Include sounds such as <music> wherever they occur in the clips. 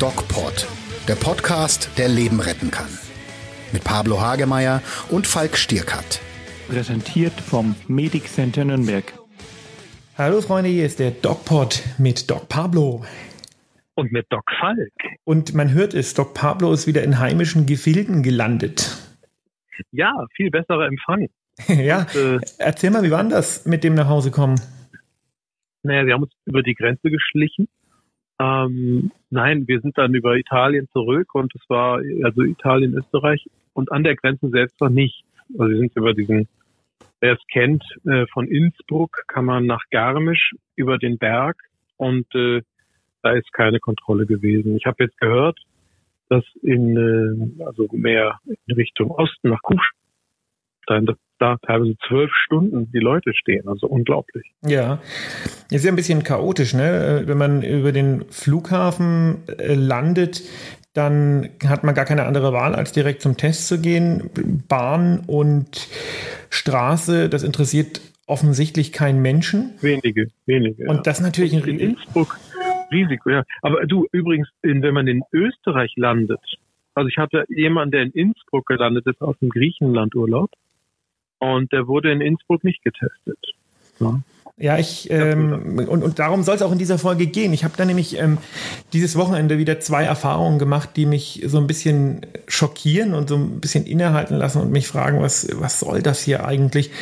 DocPod, der Podcast, der Leben retten kann. Mit Pablo Hagemeyer und Falk Stierkat. Präsentiert vom Medic Center Nürnberg. Hallo Freunde, hier ist der DocPod mit Doc Pablo. Und mit Doc Falk. Und man hört es, Doc Pablo ist wieder in heimischen Gefilden gelandet. Ja, viel besserer Empfang. <laughs> ja, und, äh, erzähl mal, wie war das mit dem nach Hause kommen? Naja, wir haben uns über die Grenze geschlichen. Ähm, nein, wir sind dann über Italien zurück und es war also Italien, Österreich und an der Grenze selbst noch nicht. Also wir sind über diesen, wer es kennt, äh, von Innsbruck kann man nach Garmisch über den Berg und äh, da ist keine Kontrolle gewesen. Ich habe jetzt gehört, dass in äh, also mehr in Richtung Osten nach Kufstein, dass da teilweise zwölf Stunden die Leute stehen. Also unglaublich. Ja, ist ja ein bisschen chaotisch, ne? Wenn man über den Flughafen äh, landet, dann hat man gar keine andere Wahl, als direkt zum Test zu gehen. Bahn und Straße, das interessiert offensichtlich keinen Menschen. Wenige, wenige. Und ja. das natürlich in Innsbruck Risiko, ja. Aber du, übrigens, wenn man in Österreich landet, also ich hatte jemanden, der in Innsbruck gelandet ist aus dem Griechenlandurlaub und der wurde in Innsbruck nicht getestet. Ja. Ja, ich ähm, und, und darum soll es auch in dieser Folge gehen. Ich habe da nämlich ähm, dieses Wochenende wieder zwei Erfahrungen gemacht, die mich so ein bisschen schockieren und so ein bisschen innehalten lassen und mich fragen, was, was soll das hier eigentlich?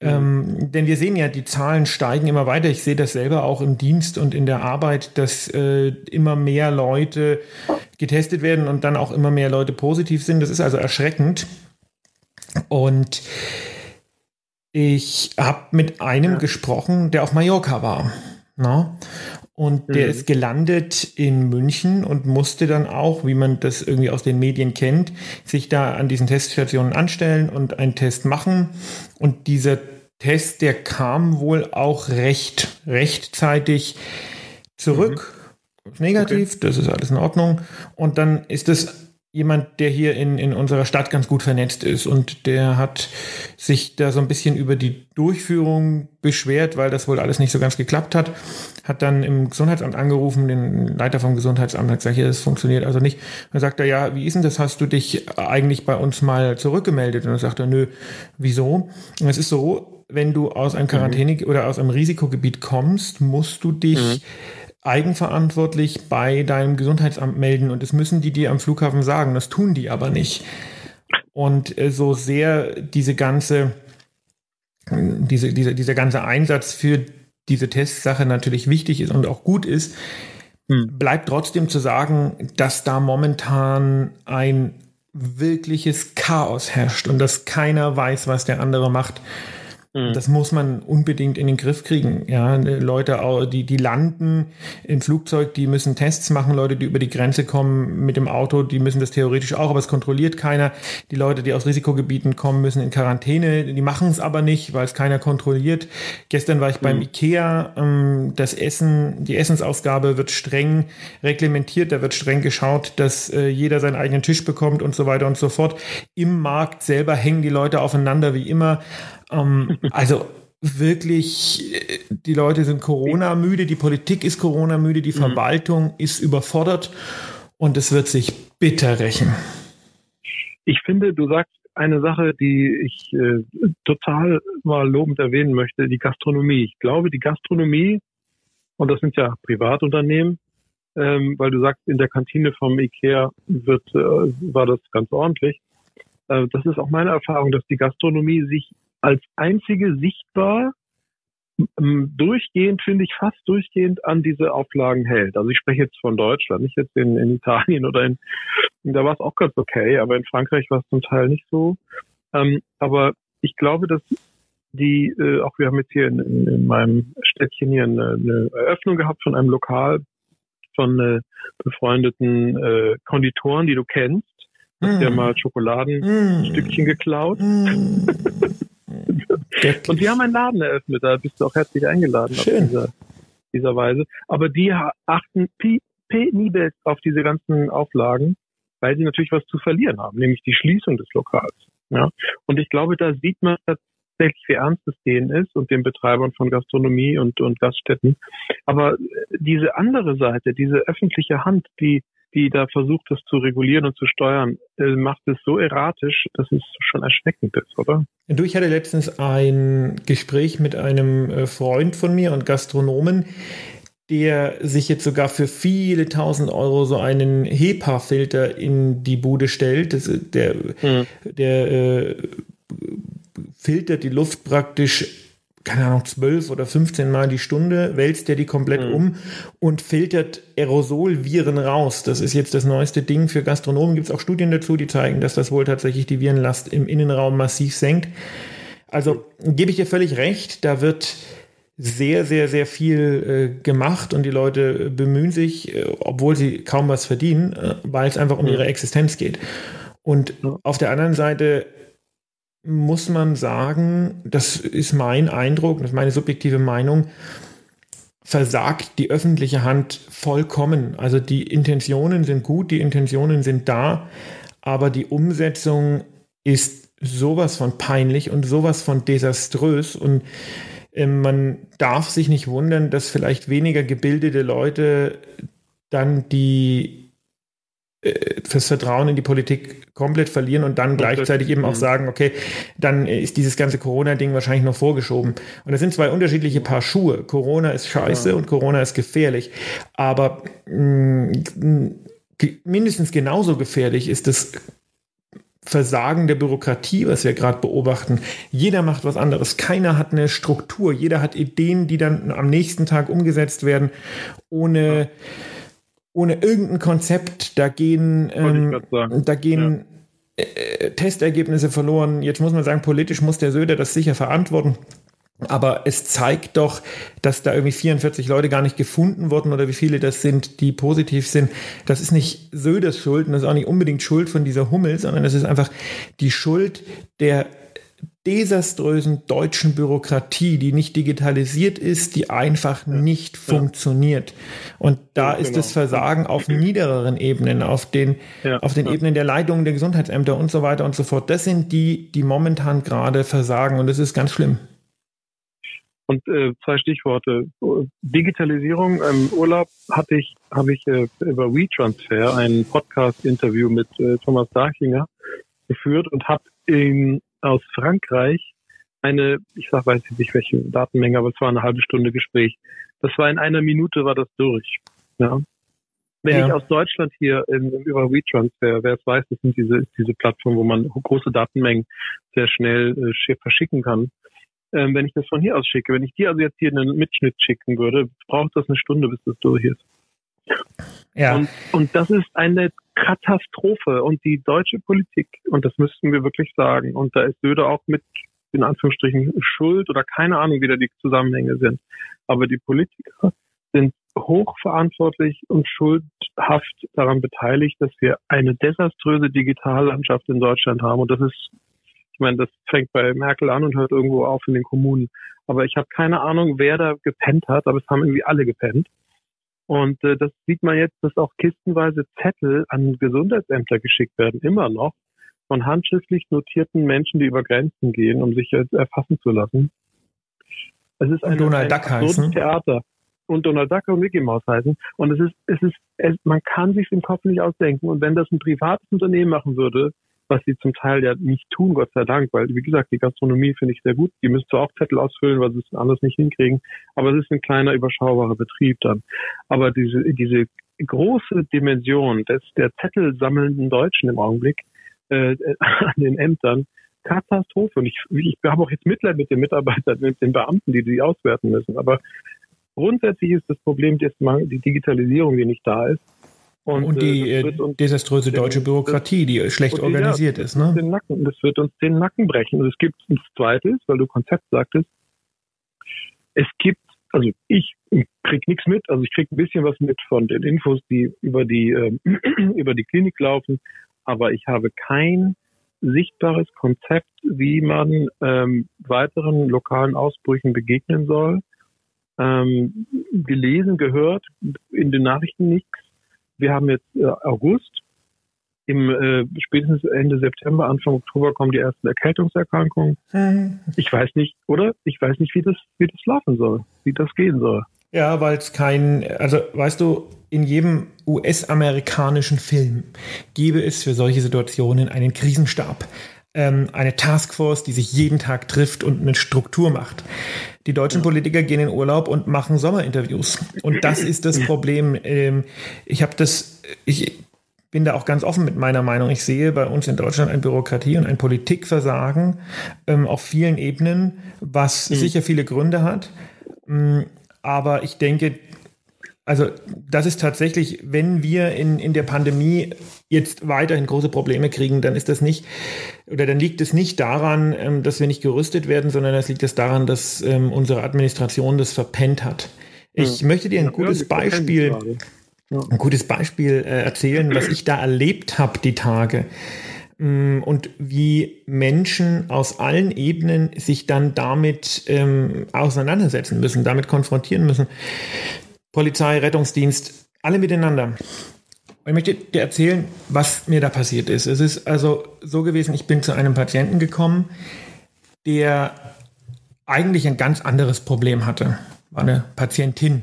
Ähm, denn wir sehen ja, die Zahlen steigen immer weiter. Ich sehe das selber auch im Dienst und in der Arbeit, dass äh, immer mehr Leute getestet werden und dann auch immer mehr Leute positiv sind. Das ist also erschreckend. Und ich habe mit einem ja. gesprochen, der auf Mallorca war. Na? Ne? Und der mhm. ist gelandet in München und musste dann auch, wie man das irgendwie aus den Medien kennt, sich da an diesen Teststationen anstellen und einen Test machen. Und dieser Test, der kam wohl auch recht rechtzeitig zurück. Mhm. Negativ, okay. das ist alles in Ordnung. Und dann ist es jemand, der hier in, in unserer Stadt ganz gut vernetzt ist und der hat sich da so ein bisschen über die Durchführung beschwert, weil das wohl alles nicht so ganz geklappt hat. Hat dann im Gesundheitsamt angerufen, den Leiter vom Gesundheitsamt hat gesagt, ja, das funktioniert also nicht. Dann sagt er, ja, wie ist denn das? Hast du dich eigentlich bei uns mal zurückgemeldet? Und dann sagt er, nö, wieso? Und es ist so, wenn du aus einem Quarantäne mhm. oder aus einem Risikogebiet kommst, musst du dich mhm eigenverantwortlich bei deinem Gesundheitsamt melden und das müssen die dir am Flughafen sagen. Das tun die aber nicht. Und äh, so sehr diese ganze, diese, diese, dieser ganze Einsatz für diese Testsache natürlich wichtig ist und auch gut ist, hm. bleibt trotzdem zu sagen, dass da momentan ein wirkliches Chaos herrscht und dass keiner weiß, was der andere macht. Mhm. Das muss man unbedingt in den Griff kriegen. Ja, Leute, die, die landen im Flugzeug, die müssen Tests machen. Leute, die über die Grenze kommen mit dem Auto, die müssen das theoretisch auch, aber es kontrolliert keiner. Die Leute, die aus Risikogebieten kommen, müssen in Quarantäne. Die machen es aber nicht, weil es keiner kontrolliert. Gestern war ich mhm. beim Ikea. Ähm, das Essen, die Essensausgabe wird streng reglementiert. Da wird streng geschaut, dass äh, jeder seinen eigenen Tisch bekommt und so weiter und so fort. Im Markt selber hängen die Leute aufeinander wie immer. Ähm, also wirklich, äh, die Leute sind Corona-müde, die Politik ist Corona-müde, die mhm. Verwaltung ist überfordert und es wird sich bitter rächen. Ich finde, du sagst eine Sache, die ich äh, total mal lobend erwähnen möchte, die Gastronomie. Ich glaube, die Gastronomie, und das sind ja Privatunternehmen, ähm, weil du sagst, in der Kantine vom IKEA wird, äh, war das ganz ordentlich. Äh, das ist auch meine Erfahrung, dass die Gastronomie sich als einzige sichtbar durchgehend, finde ich, fast durchgehend an diese Auflagen hält. Also ich spreche jetzt von Deutschland, nicht jetzt in, in Italien oder in, da war es auch ganz okay, aber in Frankreich war es zum Teil nicht so. Ähm, aber ich glaube, dass die, äh, auch wir haben jetzt hier in, in, in meinem Städtchen hier eine, eine, Eröffnung gehabt von einem Lokal von äh, befreundeten äh, Konditoren, die du kennst. Hast mm. ja mal Schokoladenstückchen mm. geklaut. Mm. <laughs> Und wir haben einen Laden eröffnet, da bist du auch herzlich eingeladen Schön. auf dieser, dieser Weise. Aber die achten penibel auf diese ganzen Auflagen, weil sie natürlich was zu verlieren haben, nämlich die Schließung des Lokals. Ja. Und ich glaube, da sieht man tatsächlich, wie ernst es denen ist und den Betreibern von Gastronomie und, und Gaststätten. Aber diese andere Seite, diese öffentliche Hand, die die da versucht, das zu regulieren und zu steuern, äh, macht es so erratisch, dass es schon erschreckend ist, oder? Du, ich hatte letztens ein Gespräch mit einem äh, Freund von mir und Gastronomen, der sich jetzt sogar für viele tausend Euro so einen HEPA-Filter in die Bude stellt. Das, der hm. der äh, filtert die Luft praktisch keine Ahnung, 12 oder 15 Mal die Stunde, wälzt er die komplett mhm. um und filtert Aerosolviren raus. Das ist jetzt das neueste Ding. Für Gastronomen gibt es auch Studien dazu, die zeigen, dass das wohl tatsächlich die Virenlast im Innenraum massiv senkt. Also gebe ich dir völlig recht, da wird sehr, sehr, sehr viel äh, gemacht und die Leute bemühen sich, äh, obwohl sie kaum was verdienen, äh, weil es einfach um mhm. ihre Existenz geht. Und auf der anderen Seite muss man sagen, das ist mein Eindruck, das ist meine subjektive Meinung, versagt die öffentliche Hand vollkommen. Also die Intentionen sind gut, die Intentionen sind da, aber die Umsetzung ist sowas von peinlich und sowas von desaströs und äh, man darf sich nicht wundern, dass vielleicht weniger gebildete Leute dann die äh, fürs Vertrauen in die Politik komplett verlieren und dann gleichzeitig eben auch mhm. sagen, okay, dann ist dieses ganze Corona-Ding wahrscheinlich noch vorgeschoben. Und das sind zwei unterschiedliche Paar Schuhe. Corona ist scheiße ja. und Corona ist gefährlich. Aber mh, mm, mindestens genauso gefährlich ist das Versagen der Bürokratie, was wir gerade beobachten. Jeder macht was anderes. Keiner hat eine Struktur. Jeder hat Ideen, die dann am nächsten Tag umgesetzt werden, ohne ja ohne irgendein Konzept. Da gehen, ähm, da gehen ja. äh, Testergebnisse verloren. Jetzt muss man sagen, politisch muss der Söder das sicher verantworten. Aber es zeigt doch, dass da irgendwie 44 Leute gar nicht gefunden wurden oder wie viele das sind, die positiv sind. Das ist nicht Söders Schuld und das ist auch nicht unbedingt Schuld von dieser Hummel, sondern das ist einfach die Schuld der desaströsen deutschen Bürokratie, die nicht digitalisiert ist, die einfach ja. nicht ja. funktioniert. Und da ja, ist genau. das Versagen auf niedereren Ebenen, auf den, auf den Ebenen der Leitungen der Gesundheitsämter und so weiter und so fort. Das sind die, die momentan gerade versagen und das ist ganz schlimm. Und äh, zwei Stichworte. Digitalisierung. Im Urlaub hatte ich, habe ich äh, über WeTransfer ein Podcast-Interview mit äh, Thomas Darchinger geführt und habe aus Frankreich eine, ich sag, weiß nicht welche Datenmenge, aber es war eine halbe Stunde Gespräch. Das war in einer Minute war das durch. Ja. Wenn ja. ich aus Deutschland hier in, über WeTransfer, wer es weiß, das sind diese, ist diese Plattform, wo man große Datenmengen sehr schnell äh, verschicken kann. Ähm, wenn ich das von hier aus schicke, wenn ich dir also jetzt hier einen Mitschnitt schicken würde, braucht das eine Stunde, bis das durch ist. Ja. Und, und das ist eine Katastrophe. Und die deutsche Politik, und das müssten wir wirklich sagen, und da ist Söder auch mit in Anführungsstrichen schuld oder keine Ahnung, wie da die Zusammenhänge sind. Aber die Politiker sind hochverantwortlich und schuldhaft daran beteiligt, dass wir eine desaströse Digitallandschaft in Deutschland haben. Und das ist, ich meine, das fängt bei Merkel an und hört irgendwo auf in den Kommunen. Aber ich habe keine Ahnung, wer da gepennt hat, aber es haben irgendwie alle gepennt. Und äh, das sieht man jetzt, dass auch kistenweise Zettel an Gesundheitsämter geschickt werden, immer noch, von handschriftlich notierten Menschen, die über Grenzen gehen, um sich jetzt erfassen zu lassen. Es ist ein, Donald Duck heißen. Theater. Und Donald Duck und Mickey Mouse heißen. Und es ist, es ist, es, man kann sich im Kopf nicht ausdenken. Und wenn das ein privates Unternehmen machen würde, was sie zum Teil ja nicht tun, Gott sei Dank, weil, wie gesagt, die Gastronomie finde ich sehr gut. Die müssen zwar auch Zettel ausfüllen, weil sie es anders nicht hinkriegen, aber es ist ein kleiner, überschaubarer Betrieb dann. Aber diese, diese große Dimension des, der Zettel sammelnden Deutschen im Augenblick äh, <laughs> an den Ämtern, Katastrophe. Und ich, ich habe auch jetzt Mitleid mit den Mitarbeitern, mit den Beamten, die die auswerten müssen. Aber grundsätzlich ist das Problem die Digitalisierung, die nicht da ist. Und, und die äh, desaströse deutsche Bürokratie, die schlecht die, organisiert ja, ist. Ne? Den Nacken, das wird uns den Nacken brechen. Und es gibt ein zweites, weil du Konzept sagtest. Es gibt, also ich krieg nichts mit, also ich krieg ein bisschen was mit von den Infos, die über die äh, <clears throat> über die Klinik laufen, aber ich habe kein sichtbares Konzept, wie man ähm, weiteren lokalen Ausbrüchen begegnen soll. Ähm, gelesen, gehört, in den Nachrichten nichts wir haben jetzt äh, August. im äh, spätestens Ende September, Anfang Oktober kommen die ersten Erkältungserkrankungen. Mhm. Ich weiß nicht, oder? Ich weiß nicht, wie das, wie das laufen soll, wie das gehen soll. Ja, weil es kein, also weißt du, in jedem US-amerikanischen Film gäbe es für solche Situationen einen Krisenstab, ähm, eine Taskforce, die sich jeden Tag trifft und eine Struktur macht. Die deutschen Politiker gehen in Urlaub und machen Sommerinterviews. Und das <clears throat> ist das Problem. Ähm, ich habe das, ich bin da auch ganz offen mit meiner Meinung. Ich sehe bei uns in Deutschland ein Bürokratie und ein Politikversagen ähm, auf vielen Ebenen, was mhm. sicher viele Gründe hat. Ähm, aber ich denke, also das ist tatsächlich, wenn wir in, in der Pandemie jetzt weiterhin große Probleme kriegen, dann ist das nicht, oder dann liegt es nicht daran, ähm, dass wir nicht gerüstet werden, sondern das liegt es daran, dass ähm, unsere Administration das verpennt hat. Ich ja. möchte dir ein gutes Beispiel, ein gutes Beispiel äh, erzählen, was ich da erlebt habe die Tage mm, und wie Menschen aus allen Ebenen sich dann damit ähm, auseinandersetzen müssen, damit konfrontieren müssen. Polizei, Rettungsdienst, alle miteinander. Und ich möchte dir erzählen, was mir da passiert ist. Es ist also so gewesen, ich bin zu einem Patienten gekommen, der eigentlich ein ganz anderes Problem hatte. War eine Patientin.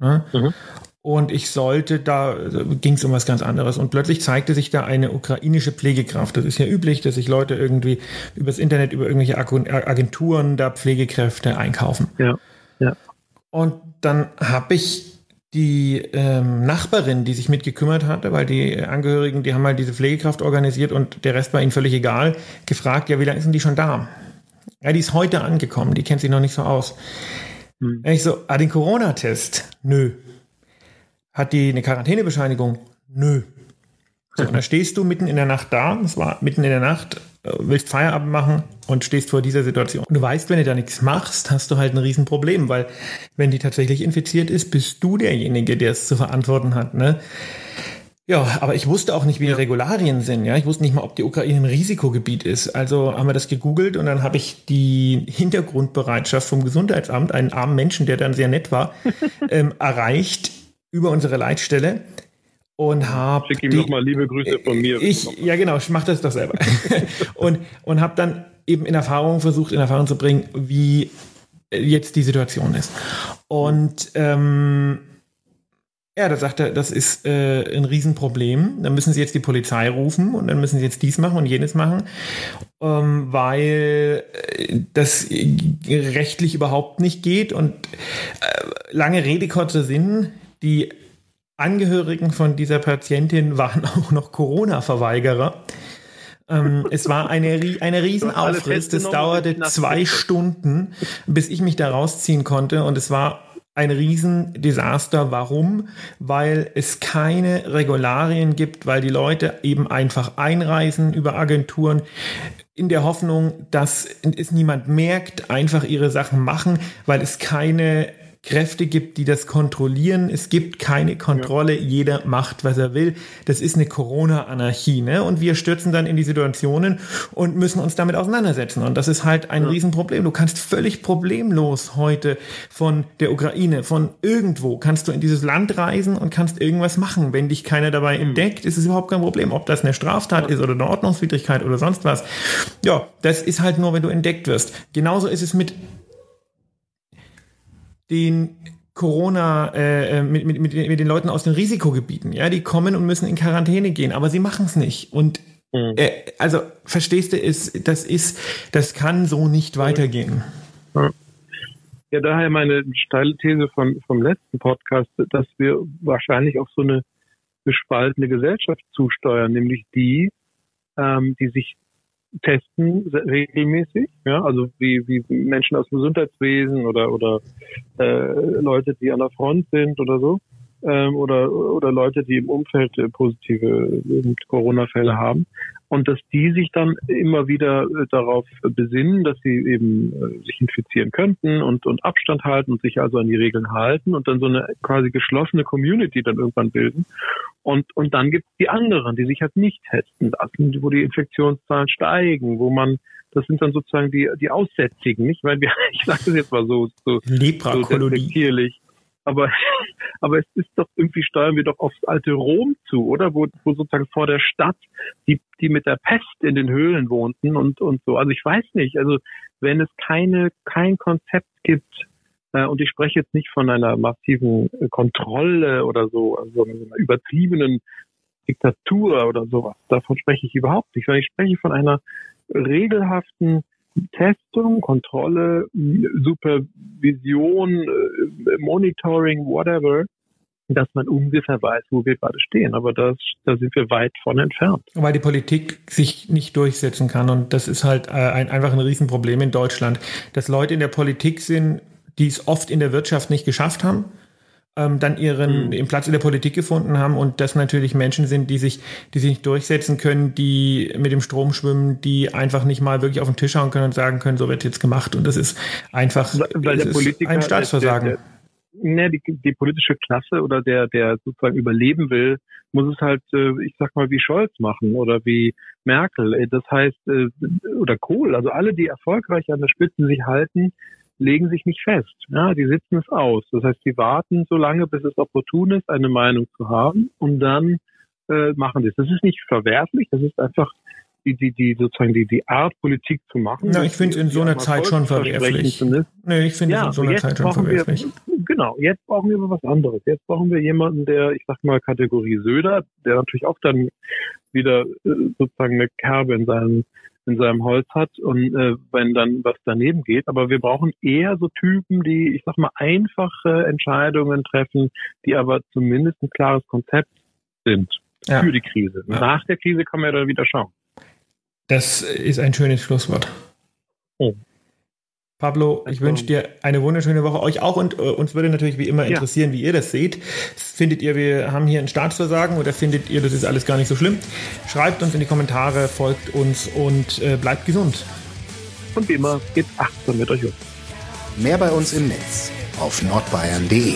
Ne? Mhm. Und ich sollte, da ging es um was ganz anderes. Und plötzlich zeigte sich da eine ukrainische Pflegekraft. Das ist ja üblich, dass sich Leute irgendwie übers Internet, über irgendwelche Agenturen da Pflegekräfte einkaufen. Ja, ja. Und dann habe ich die ähm, Nachbarin, die sich mitgekümmert hatte, weil die Angehörigen, die haben halt diese Pflegekraft organisiert und der Rest war ihnen völlig egal, gefragt, ja, wie lange ist denn die schon da? Ja, die ist heute angekommen, die kennt sich noch nicht so aus. Hm. Ich so, ah, den Corona-Test? Nö. Hat die eine Quarantänebescheinigung? Nö. So, und <laughs> dann stehst du mitten in der Nacht da, es war mitten in der Nacht, willst Feierabend machen und stehst vor dieser Situation. Und du weißt, wenn du da nichts machst, hast du halt ein Riesenproblem, weil wenn die tatsächlich infiziert ist, bist du derjenige, der es zu verantworten hat. Ne? Ja, aber ich wusste auch nicht, wie die Regularien sind. Ja, ich wusste nicht mal, ob die Ukraine ein Risikogebiet ist. Also haben wir das gegoogelt und dann habe ich die Hintergrundbereitschaft vom Gesundheitsamt, einen armen Menschen, der dann sehr nett war, <laughs> ähm, erreicht über unsere Leitstelle und habe Schick ihm nochmal liebe Grüße von mir. Ich, ja genau, ich mache das doch selber. <laughs> und und habe dann eben in Erfahrung versucht, in Erfahrung zu bringen, wie jetzt die Situation ist. Und ähm, ja, da sagt er, das ist äh, ein Riesenproblem. Dann müssen sie jetzt die Polizei rufen und dann müssen sie jetzt dies machen und jenes machen, ähm, weil äh, das rechtlich überhaupt nicht geht. Und äh, lange Rede, kurzer Sinn, die Angehörigen von dieser Patientin waren <laughs> auch noch Corona-Verweigerer. Ähm, es war eine, eine Riesenaufriss. Das dauerte zwei Stunden, bis ich mich da rausziehen konnte. Und es war ein Riesendesaster. Warum? Weil es keine Regularien gibt, weil die Leute eben einfach einreisen über Agenturen in der Hoffnung, dass es niemand merkt, einfach ihre Sachen machen, weil es keine Kräfte gibt, die das kontrollieren. Es gibt keine Kontrolle. Ja. Jeder macht, was er will. Das ist eine Corona-Anarchie. Ne? Und wir stürzen dann in die Situationen und müssen uns damit auseinandersetzen. Und das ist halt ein ja. Riesenproblem. Du kannst völlig problemlos heute von der Ukraine, von irgendwo, kannst du in dieses Land reisen und kannst irgendwas machen. Wenn dich keiner dabei mhm. entdeckt, ist es überhaupt kein Problem. Ob das eine Straftat ja. ist oder eine Ordnungswidrigkeit oder sonst was. Ja, das ist halt nur, wenn du entdeckt wirst. Genauso ist es mit den Corona, äh, äh, mit, mit, mit, mit den Leuten aus den Risikogebieten. Ja, die kommen und müssen in Quarantäne gehen, aber sie machen es nicht. Und mhm. äh, also verstehst du, ist, das ist, das kann so nicht weitergehen. Ja. ja, daher meine steile These von, vom letzten Podcast, dass wir wahrscheinlich auf so eine gespaltene Gesellschaft zusteuern, nämlich die, ähm, die sich testen regelmäßig, ja, also wie, wie Menschen aus dem Gesundheitswesen oder oder äh, Leute, die an der Front sind oder so, ähm, oder oder Leute, die im Umfeld äh, positive äh, Corona-Fälle haben und dass die sich dann immer wieder äh, darauf besinnen, dass sie eben äh, sich infizieren könnten und, und Abstand halten und sich also an die Regeln halten und dann so eine quasi geschlossene Community dann irgendwann bilden. Und, und dann gibt es die anderen, die sich halt nicht testen lassen, wo die Infektionszahlen steigen, wo man das sind dann sozusagen die, die Aussätzigen, nicht? Weil wir, <laughs> ich sage das jetzt mal so, so, so despektierlich. Aber, <laughs> aber es ist doch irgendwie steuern wir doch aufs alte Rom zu, oder? Wo, wo sozusagen vor der Stadt die, die mit der Pest in den Höhlen wohnten und, und so. Also ich weiß nicht, also wenn es keine, kein Konzept gibt, äh, und ich spreche jetzt nicht von einer massiven äh, Kontrolle oder so, also einer übertriebenen Diktatur oder sowas. Davon spreche ich überhaupt nicht, sondern ich spreche von einer regelhaften Testung, Kontrolle, Supervision, äh, Monitoring, whatever, dass man ungefähr weiß, wo wir gerade stehen. Aber das, da sind wir weit von entfernt. Weil die Politik sich nicht durchsetzen kann. Und das ist halt äh, ein, einfach ein Riesenproblem in Deutschland, dass Leute in der Politik sind, die es oft in der Wirtschaft nicht geschafft haben ähm, dann ihren mhm. Platz in der Politik gefunden haben und das natürlich Menschen sind, die sich, die sich nicht durchsetzen können, die mit dem Strom schwimmen, die einfach nicht mal wirklich auf den Tisch schauen können und sagen können, so wird jetzt gemacht. Und das ist einfach weil der Politiker, ein Staatsversagen. Der, der, ne, die, die politische Klasse oder der, der sozusagen überleben will, muss es halt, äh, ich sag mal, wie Scholz machen oder wie Merkel. Äh, das heißt, äh, oder Kohl, also alle, die erfolgreich an der Spitze sich halten, legen sich nicht fest. Ja, die sitzen es aus. Das heißt, sie warten so lange, bis es opportun ist, eine Meinung zu haben und dann äh, machen sie es. Das ist nicht verwerflich, das ist einfach die, die, die sozusagen die, die Art, Politik zu machen. Ja, ich finde es in so einer Zeit schon verwerflich. Nee, ich finde ja, es in so einer Zeit schon verwerflich. Wir, genau, jetzt brauchen wir was anderes. Jetzt brauchen wir jemanden, der, ich sag mal, Kategorie Söder, der natürlich auch dann wieder äh, sozusagen eine Kerbe in seinem in seinem Holz hat und äh, wenn dann was daneben geht. Aber wir brauchen eher so Typen, die, ich sag mal, einfache Entscheidungen treffen, die aber zumindest ein klares Konzept sind ja. für die Krise. Ja. Nach der Krise kann man ja dann wieder schauen. Das ist ein schönes Schlusswort. Oh. Pablo, ich wünsche dir eine wunderschöne Woche. Euch auch und uh, uns würde natürlich wie immer interessieren, ja. wie ihr das seht. Findet ihr, wir haben hier ein Staatsversagen oder findet ihr, das ist alles gar nicht so schlimm? Schreibt uns in die Kommentare, folgt uns und äh, bleibt gesund. Und wie immer, geht achtsam mit euch um. Mehr bei uns im Netz auf nordbayern.de.